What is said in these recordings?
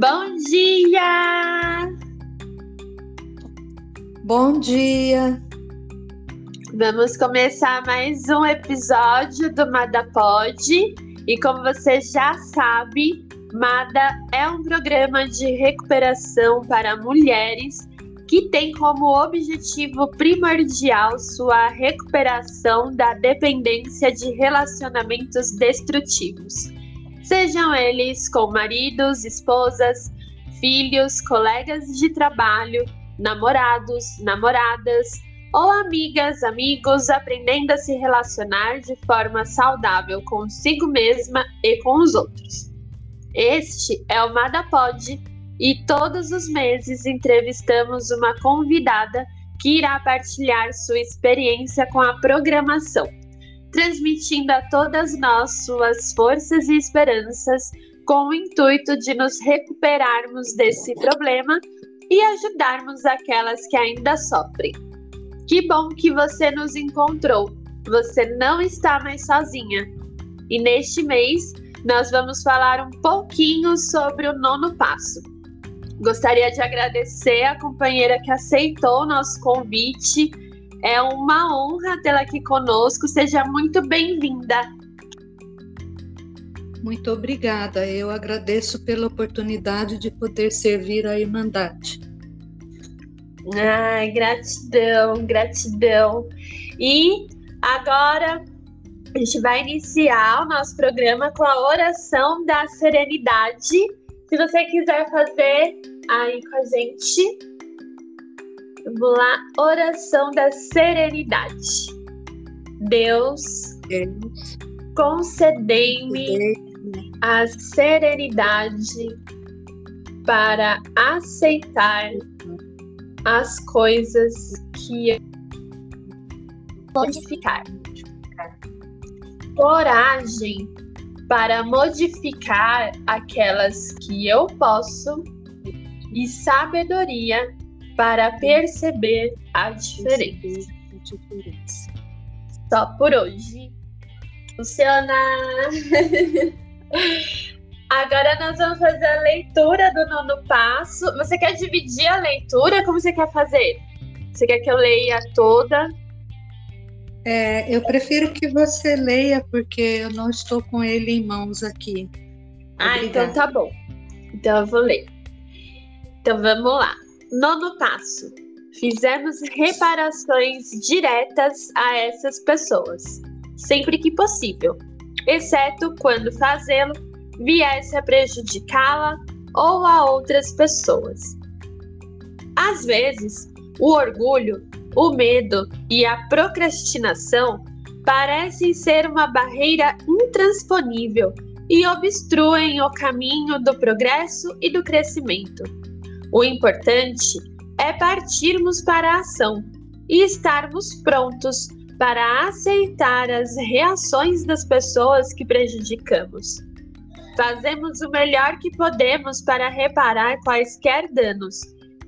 Bom dia! Bom dia! Vamos começar mais um episódio do Mada Pod. E como você já sabe, Mada é um programa de recuperação para mulheres que tem como objetivo primordial sua recuperação da dependência de relacionamentos destrutivos, sejam eles com maridos, esposas, filhos, colegas de trabalho, namorados, namoradas ou amigas, amigos, aprendendo a se relacionar de forma saudável consigo mesma e com os outros. Este é o Madapod e todos os meses entrevistamos uma convidada que irá partilhar sua experiência com a programação, transmitindo a todas nós suas forças e esperanças com o intuito de nos recuperarmos desse problema e ajudarmos aquelas que ainda sofrem. Que bom que você nos encontrou. Você não está mais sozinha. E neste mês nós vamos falar um pouquinho sobre o nono passo Gostaria de agradecer a companheira que aceitou o nosso convite. É uma honra tê-la aqui conosco. Seja muito bem-vinda. Muito obrigada. Eu agradeço pela oportunidade de poder servir a Irmandade. Ai, gratidão, gratidão. E agora a gente vai iniciar o nosso programa com a oração da serenidade. Se você quiser fazer aí com a gente. Vamos lá, oração da serenidade. Deus, Deus concedei-me a serenidade para aceitar as coisas que modificar. Coragem para modificar aquelas que eu posso e sabedoria para perceber a diferença. Só por hoje. Funciona! Agora nós vamos fazer a leitura do nono passo. Você quer dividir a leitura? Como você quer fazer? Você quer que eu leia toda? É, eu prefiro que você leia, porque eu não estou com ele em mãos aqui. Ah, então tá bom. Então eu vou ler. Então vamos lá. Nono passo. Fizemos reparações diretas a essas pessoas, sempre que possível, exceto quando fazê-lo viesse a prejudicá-la ou a outras pessoas. Às vezes, o orgulho, o medo e a procrastinação parecem ser uma barreira intransponível e obstruem o caminho do progresso e do crescimento. O importante é partirmos para a ação e estarmos prontos para aceitar as reações das pessoas que prejudicamos. Fazemos o melhor que podemos para reparar quaisquer danos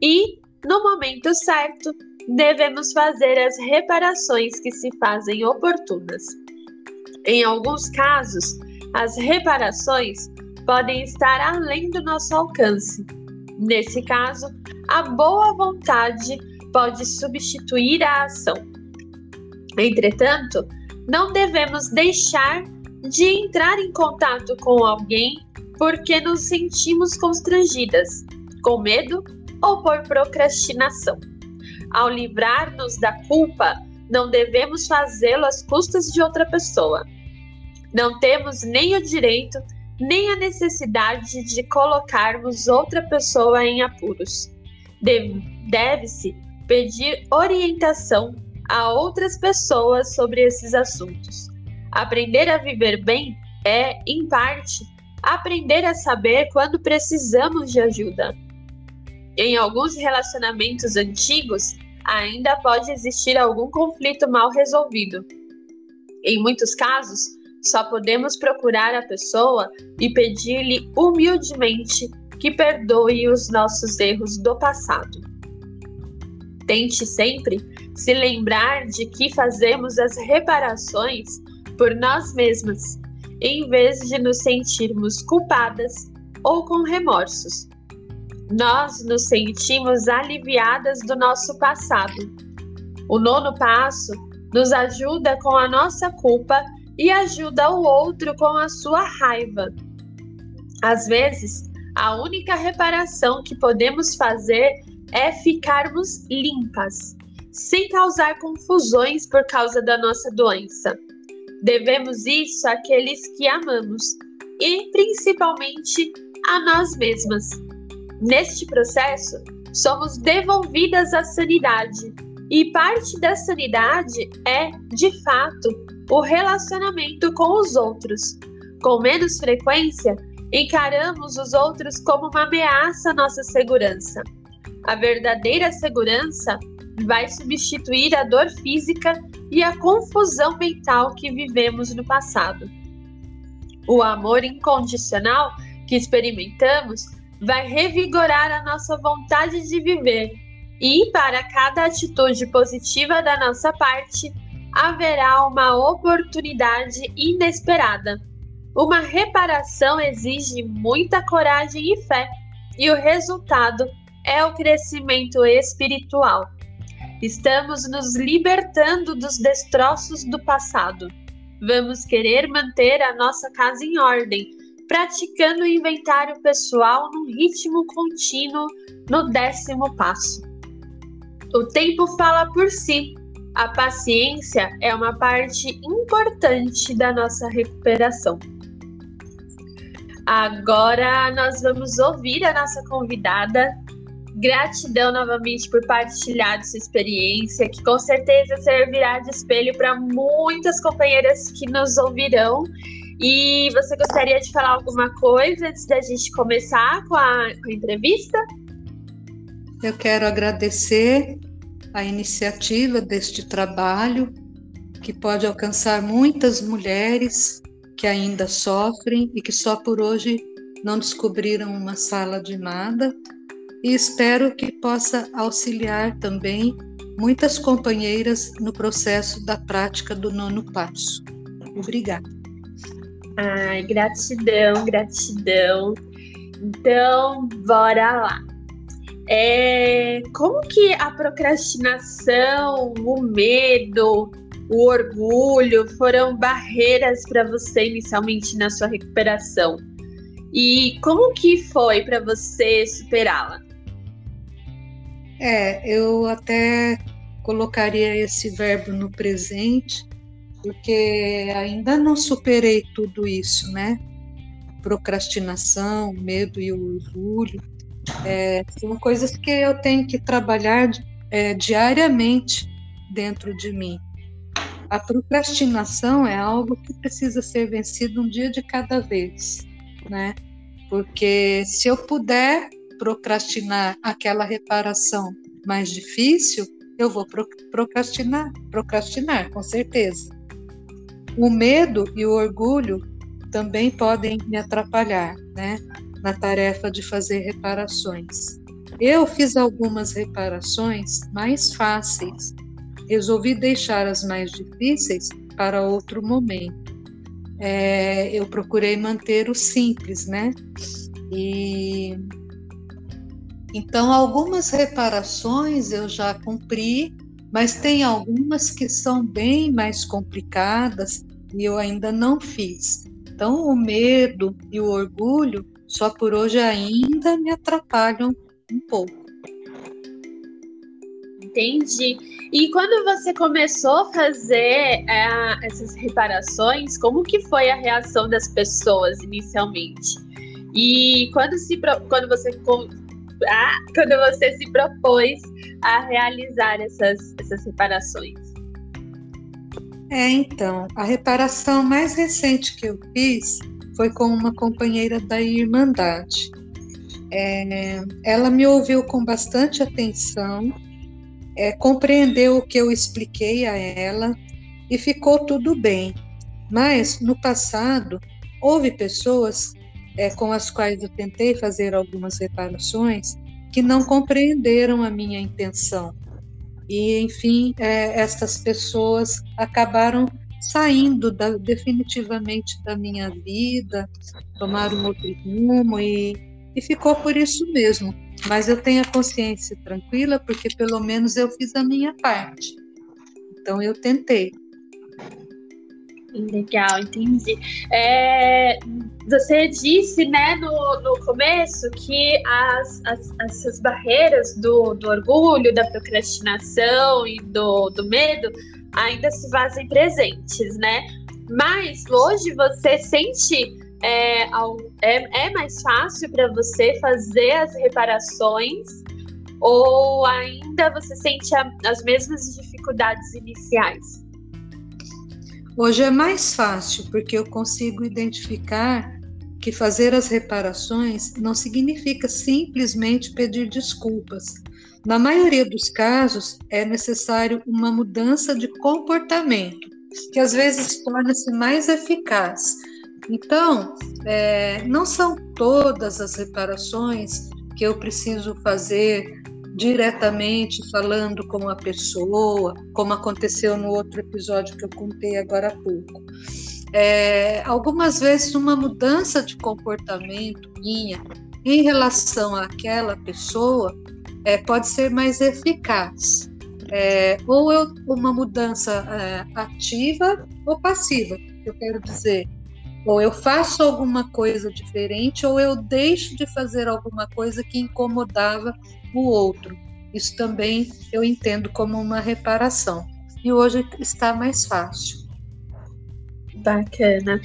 e, no momento certo, devemos fazer as reparações que se fazem oportunas. Em alguns casos, as reparações podem estar além do nosso alcance Nesse caso, a boa vontade pode substituir a ação. Entretanto, não devemos deixar de entrar em contato com alguém porque nos sentimos constrangidas, com medo ou por procrastinação. Ao livrar-nos da culpa, não devemos fazê-lo às custas de outra pessoa. Não temos nem o direito nem a necessidade de colocarmos outra pessoa em apuros. Deve-se pedir orientação a outras pessoas sobre esses assuntos. Aprender a viver bem é, em parte, aprender a saber quando precisamos de ajuda. Em alguns relacionamentos antigos, ainda pode existir algum conflito mal resolvido. Em muitos casos, só podemos procurar a pessoa e pedir-lhe humildemente que perdoe os nossos erros do passado. Tente sempre se lembrar de que fazemos as reparações por nós mesmas, em vez de nos sentirmos culpadas ou com remorsos, nós nos sentimos aliviadas do nosso passado. O nono passo nos ajuda com a nossa culpa e ajuda o outro com a sua raiva. Às vezes, a única reparação que podemos fazer é ficarmos limpas, sem causar confusões por causa da nossa doença. Devemos isso àqueles que amamos e, principalmente, a nós mesmas. Neste processo, somos devolvidas à sanidade, e parte da sanidade é, de fato, o relacionamento com os outros. Com menos frequência, encaramos os outros como uma ameaça à nossa segurança. A verdadeira segurança vai substituir a dor física e a confusão mental que vivemos no passado. O amor incondicional que experimentamos vai revigorar a nossa vontade de viver, e para cada atitude positiva da nossa parte, haverá uma oportunidade inesperada. Uma reparação exige muita coragem e fé, e o resultado é o crescimento espiritual. Estamos nos libertando dos destroços do passado. Vamos querer manter a nossa casa em ordem, praticando o inventário pessoal num ritmo contínuo no décimo passo. O tempo fala por si. A paciência é uma parte importante da nossa recuperação. Agora nós vamos ouvir a nossa convidada. Gratidão novamente por partilhar sua experiência, que com certeza servirá de espelho para muitas companheiras que nos ouvirão. E você gostaria de falar alguma coisa antes da gente começar com a, com a entrevista? Eu quero agradecer a iniciativa deste trabalho, que pode alcançar muitas mulheres que ainda sofrem e que só por hoje não descobriram uma sala de nada, e espero que possa auxiliar também muitas companheiras no processo da prática do nono passo. Obrigada. Ai, gratidão, gratidão. Então, bora lá. É, como que a procrastinação, o medo, o orgulho foram barreiras para você inicialmente na sua recuperação? E como que foi para você superá-la? É, eu até colocaria esse verbo no presente, porque ainda não superei tudo isso, né? Procrastinação, medo e orgulho é, são coisas que eu tenho que trabalhar é, diariamente dentro de mim. A procrastinação é algo que precisa ser vencido um dia de cada vez, né? Porque se eu puder procrastinar aquela reparação mais difícil, eu vou procrastinar, procrastinar, com certeza. O medo e o orgulho também podem me atrapalhar, né? Na tarefa de fazer reparações. Eu fiz algumas reparações mais fáceis. Resolvi deixar as mais difíceis para outro momento. É, eu procurei manter o simples, né? E então algumas reparações eu já cumpri, mas tem algumas que são bem mais complicadas e eu ainda não fiz. Então o medo e o orgulho só por hoje ainda me atrapalham um pouco. Entendi. E quando você começou a fazer é, essas reparações, como que foi a reação das pessoas inicialmente? E quando, se, quando, você, ah, quando você se propôs a realizar essas, essas reparações? É, então, a reparação mais recente que eu fiz foi com uma companheira da Irmandade. É, ela me ouviu com bastante atenção, é, compreendeu o que eu expliquei a ela e ficou tudo bem. Mas no passado houve pessoas é, com as quais eu tentei fazer algumas reparações que não compreenderam a minha intenção. E, enfim, é, pessoas acabaram saindo da, definitivamente da minha vida, tomaram outro rumo e, e ficou por isso mesmo. mas eu tenho a consciência tranquila porque pelo menos eu fiz a minha parte. Então eu tentei. Legal, entendi. É, você disse, né, no, no começo que as, as, essas barreiras do, do orgulho, da procrastinação e do, do medo ainda se fazem presentes, né? Mas hoje você sente é, é, é mais fácil para você fazer as reparações ou ainda você sente a, as mesmas dificuldades iniciais? Hoje é mais fácil porque eu consigo identificar que fazer as reparações não significa simplesmente pedir desculpas. Na maioria dos casos, é necessário uma mudança de comportamento, que às vezes torna-se mais eficaz. Então, é, não são todas as reparações que eu preciso fazer diretamente falando com a pessoa, como aconteceu no outro episódio que eu contei agora há pouco. É, algumas vezes uma mudança de comportamento minha em relação àquela pessoa é, pode ser mais eficaz. É, ou eu, uma mudança é, ativa ou passiva, eu quero dizer. Ou eu faço alguma coisa diferente, ou eu deixo de fazer alguma coisa que incomodava o outro. Isso também eu entendo como uma reparação. E hoje está mais fácil. Bacana.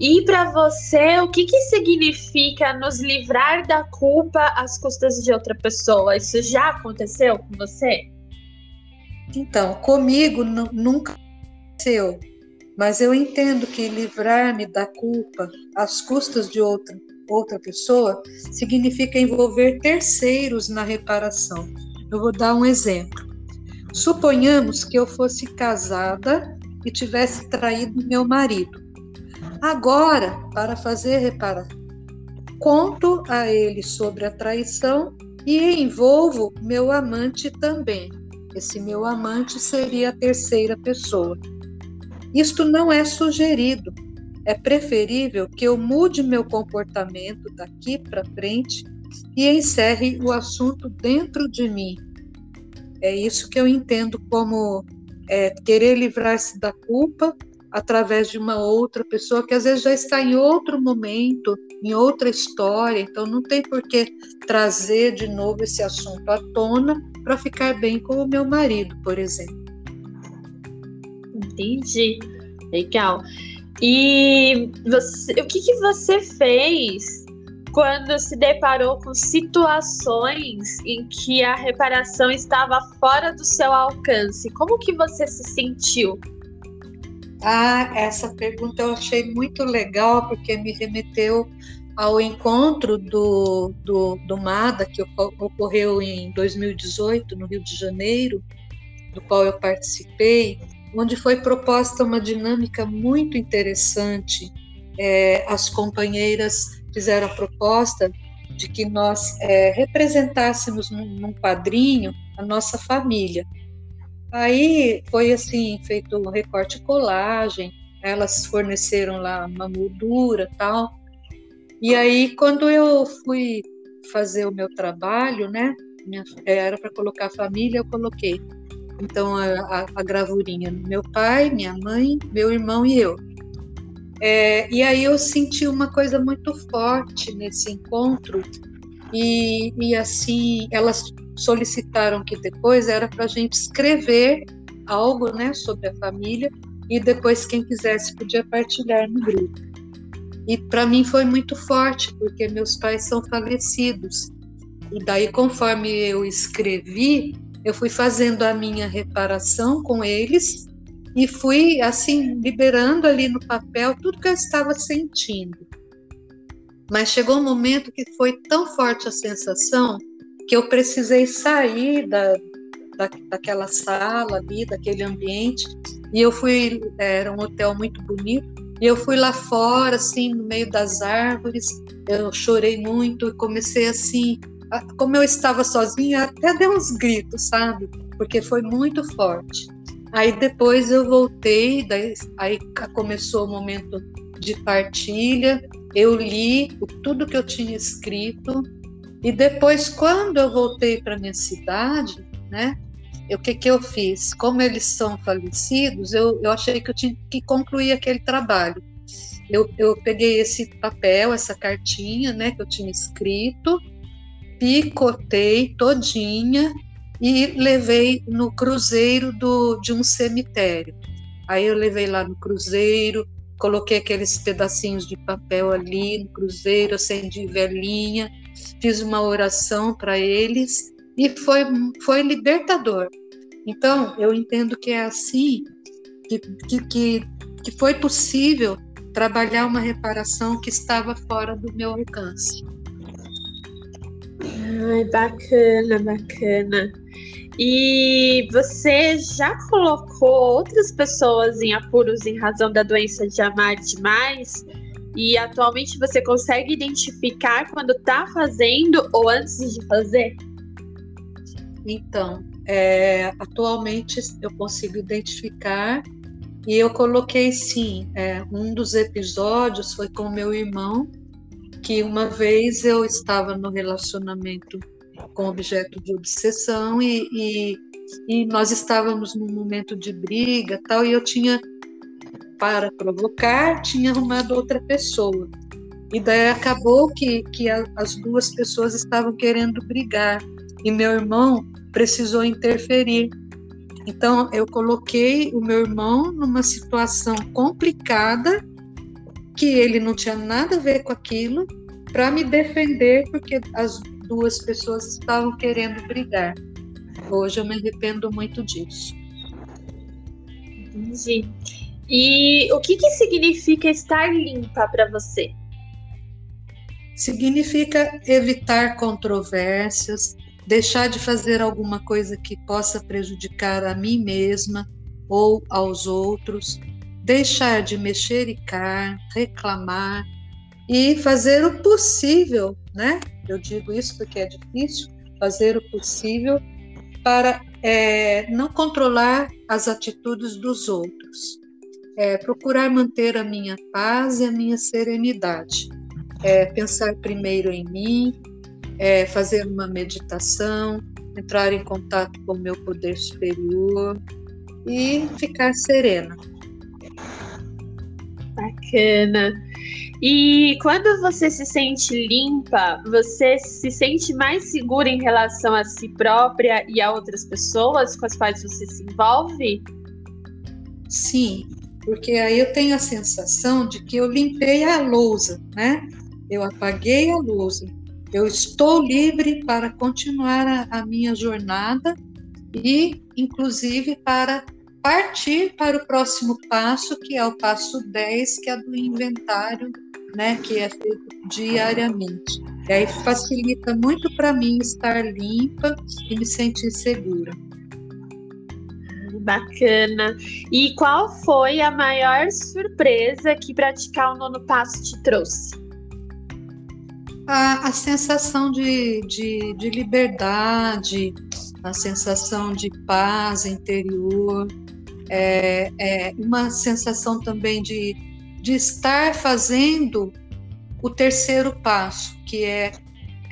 E para você, o que, que significa nos livrar da culpa às custas de outra pessoa? Isso já aconteceu com você? Então, comigo nunca aconteceu, mas eu entendo que livrar-me da culpa às custas de outra, outra pessoa significa envolver terceiros na reparação. Eu vou dar um exemplo. Suponhamos que eu fosse casada e tivesse traído meu marido. Agora, para fazer reparar, conto a ele sobre a traição e envolvo meu amante também. Esse meu amante seria a terceira pessoa. Isto não é sugerido. É preferível que eu mude meu comportamento daqui para frente e encerre o assunto dentro de mim. É isso que eu entendo como é, querer livrar-se da culpa através de uma outra pessoa que às vezes já está em outro momento, em outra história, então não tem por que trazer de novo esse assunto à tona para ficar bem com o meu marido, por exemplo. Entendi. Legal. E você, o que, que você fez quando se deparou com situações em que a reparação estava fora do seu alcance? Como que você se sentiu? Ah, essa pergunta eu achei muito legal porque me remeteu ao encontro do, do, do MADA, que ocorreu em 2018, no Rio de Janeiro, do qual eu participei, onde foi proposta uma dinâmica muito interessante. É, as companheiras fizeram a proposta de que nós é, representássemos num, num quadrinho a nossa família. Aí foi assim, feito um recorte colagem, elas forneceram lá uma moldura tal. E aí, quando eu fui fazer o meu trabalho, né, minha, era para colocar família, eu coloquei. Então, a, a, a gravurinha, meu pai, minha mãe, meu irmão e eu. É, e aí eu senti uma coisa muito forte nesse encontro, e, e assim, elas solicitaram que depois era para a gente escrever algo né, sobre a família, e depois quem quisesse podia partilhar no grupo. E para mim foi muito forte, porque meus pais são falecidos. E daí, conforme eu escrevi, eu fui fazendo a minha reparação com eles e fui assim liberando ali no papel tudo que eu estava sentindo. Mas chegou um momento que foi tão forte a sensação que eu precisei sair da, da, daquela sala ali, daquele ambiente, e eu fui, era um hotel muito bonito, e eu fui lá fora, assim, no meio das árvores, eu chorei muito e comecei assim, como eu estava sozinha, até dei uns gritos, sabe? Porque foi muito forte. Aí depois eu voltei, daí, aí começou o momento de partilha. Eu li tudo que eu tinha escrito E depois, quando eu voltei para minha cidade, né? o que, que eu fiz? Como eles são falecidos, eu, eu achei que eu tinha que concluir aquele trabalho. Eu, eu peguei esse papel, essa cartinha, né, que eu tinha escrito, picotei todinha e levei no cruzeiro do, de um cemitério. Aí eu levei lá no cruzeiro, coloquei aqueles pedacinhos de papel ali no cruzeiro, acendi velhinha, fiz uma oração para eles e foi, foi libertador. Então, eu entendo que é assim que, que, que, que foi possível trabalhar uma reparação que estava fora do meu alcance. Ai, bacana, bacana. E você já colocou outras pessoas em apuros em razão da doença de amar demais? E atualmente você consegue identificar quando está fazendo ou antes de fazer? Então, é, atualmente eu consigo identificar e eu coloquei sim. É, um dos episódios foi com meu irmão, que uma vez eu estava no relacionamento com objeto de obsessão e, e, e nós estávamos num momento de briga tal e eu tinha para provocar tinha arrumado outra pessoa e daí acabou que, que a, as duas pessoas estavam querendo brigar e meu irmão precisou interferir. Então, eu coloquei o meu irmão numa situação complicada, que ele não tinha nada a ver com aquilo, para me defender, porque as duas pessoas estavam querendo brigar. Hoje eu me arrependo muito disso. Entendi. E o que, que significa estar limpa para você? Significa evitar controvérsias, deixar de fazer alguma coisa que possa prejudicar a mim mesma ou aos outros, deixar de mexericar, reclamar e fazer o possível, né? Eu digo isso porque é difícil, fazer o possível para é, não controlar as atitudes dos outros, é, procurar manter a minha paz e a minha serenidade, é, pensar primeiro em mim, é, fazer uma meditação, entrar em contato com o meu poder superior e ficar serena. Bacana. E quando você se sente limpa, você se sente mais segura em relação a si própria e a outras pessoas com as quais você se envolve? Sim, porque aí eu tenho a sensação de que eu limpei a lousa, né? Eu apaguei a lousa. Eu estou livre para continuar a, a minha jornada e, inclusive, para partir para o próximo passo, que é o passo 10, que é do inventário, né, que é feito diariamente. E aí facilita muito para mim estar limpa e me sentir segura. Bacana. E qual foi a maior surpresa que praticar o nono passo te trouxe? a, a sensação de, de, de liberdade, a sensação de paz interior, é, é uma sensação também de, de estar fazendo o terceiro passo, que é,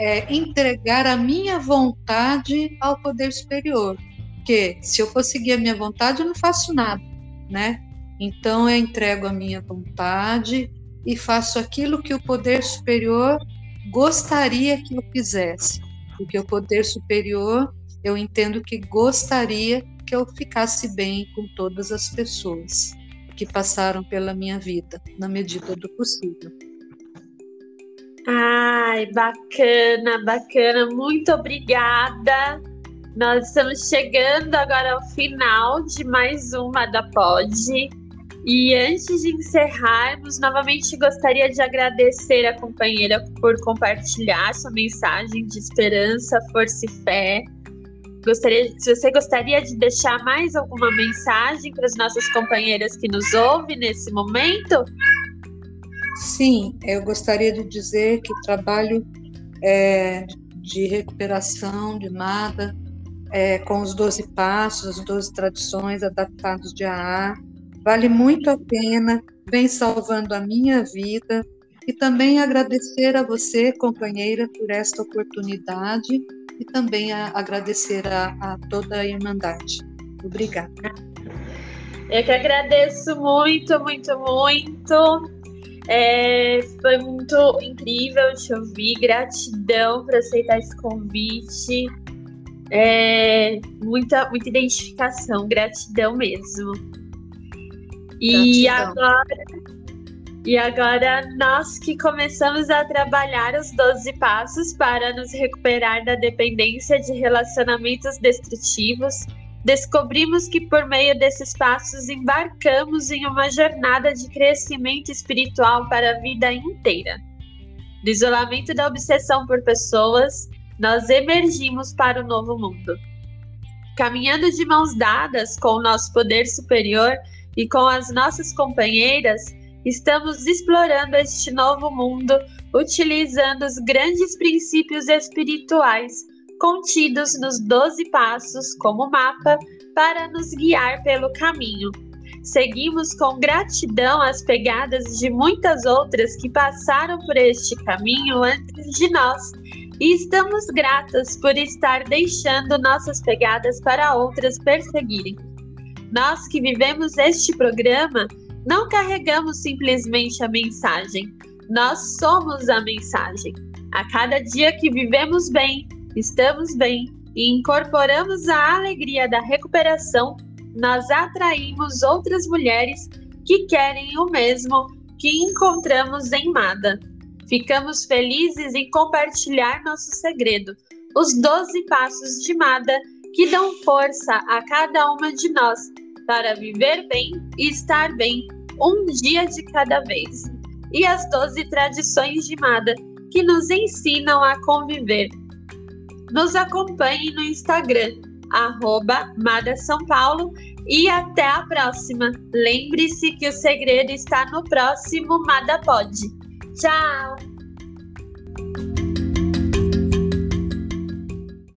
é entregar a minha vontade ao poder superior. Porque se eu for seguir a minha vontade, eu não faço nada, né? Então eu entrego a minha vontade e faço aquilo que o poder superior gostaria que eu fizesse, porque o poder superior eu entendo que gostaria que eu ficasse bem com todas as pessoas que passaram pela minha vida, na medida do possível. Ai, bacana, bacana, muito obrigada. Nós estamos chegando agora ao final de mais uma da Pod. E antes de encerrarmos, novamente gostaria de agradecer a companheira por compartilhar sua mensagem de esperança, força e fé. Gostaria, se você gostaria de deixar mais alguma mensagem para as nossas companheiras que nos ouvem nesse momento? Sim, eu gostaria de dizer que o trabalho é, de recuperação de Mada, é, com os 12 passos, as 12 tradições adaptados de AA, Vale muito a pena, vem salvando a minha vida E também agradecer a você, companheira, por esta oportunidade e também a agradecer a, a toda a Irmandade. Obrigada. Eu que agradeço muito, muito, muito. É, foi muito incrível te ouvir. Gratidão por aceitar esse convite. É, muita, muita identificação, gratidão mesmo. E gratidão. agora, e agora nós que começamos a trabalhar os 12 passos para nos recuperar da dependência de relacionamentos destrutivos descobrimos que por meio desses passos embarcamos em uma jornada de crescimento espiritual para a vida inteira. Do isolamento da obsessão por pessoas, nós emergimos para o novo mundo. Caminhando de mãos dadas com o nosso poder superior e com as nossas companheiras, estamos explorando este novo mundo utilizando os grandes princípios espirituais contidos nos doze passos como mapa para nos guiar pelo caminho. Seguimos com gratidão as pegadas de muitas outras que passaram por este caminho antes de nós e estamos gratas por estar deixando nossas pegadas para outras perseguirem. Nós que vivemos este programa não carregamos simplesmente a mensagem, nós somos a mensagem. A cada dia que vivemos bem, estamos bem e incorporamos a alegria da recuperação, nós atraímos outras mulheres que querem o mesmo que encontramos em Mada. Ficamos felizes em compartilhar nosso segredo, os 12 passos de Mada que dão força a cada uma de nós para viver bem e estar bem um dia de cada vez. E as 12 tradições de Mada que nos ensinam a conviver nos acompanhe no Instagram, arroba Mada São Paulo e até a próxima. Lembre-se que o segredo está no próximo Mada Pod. Tchau!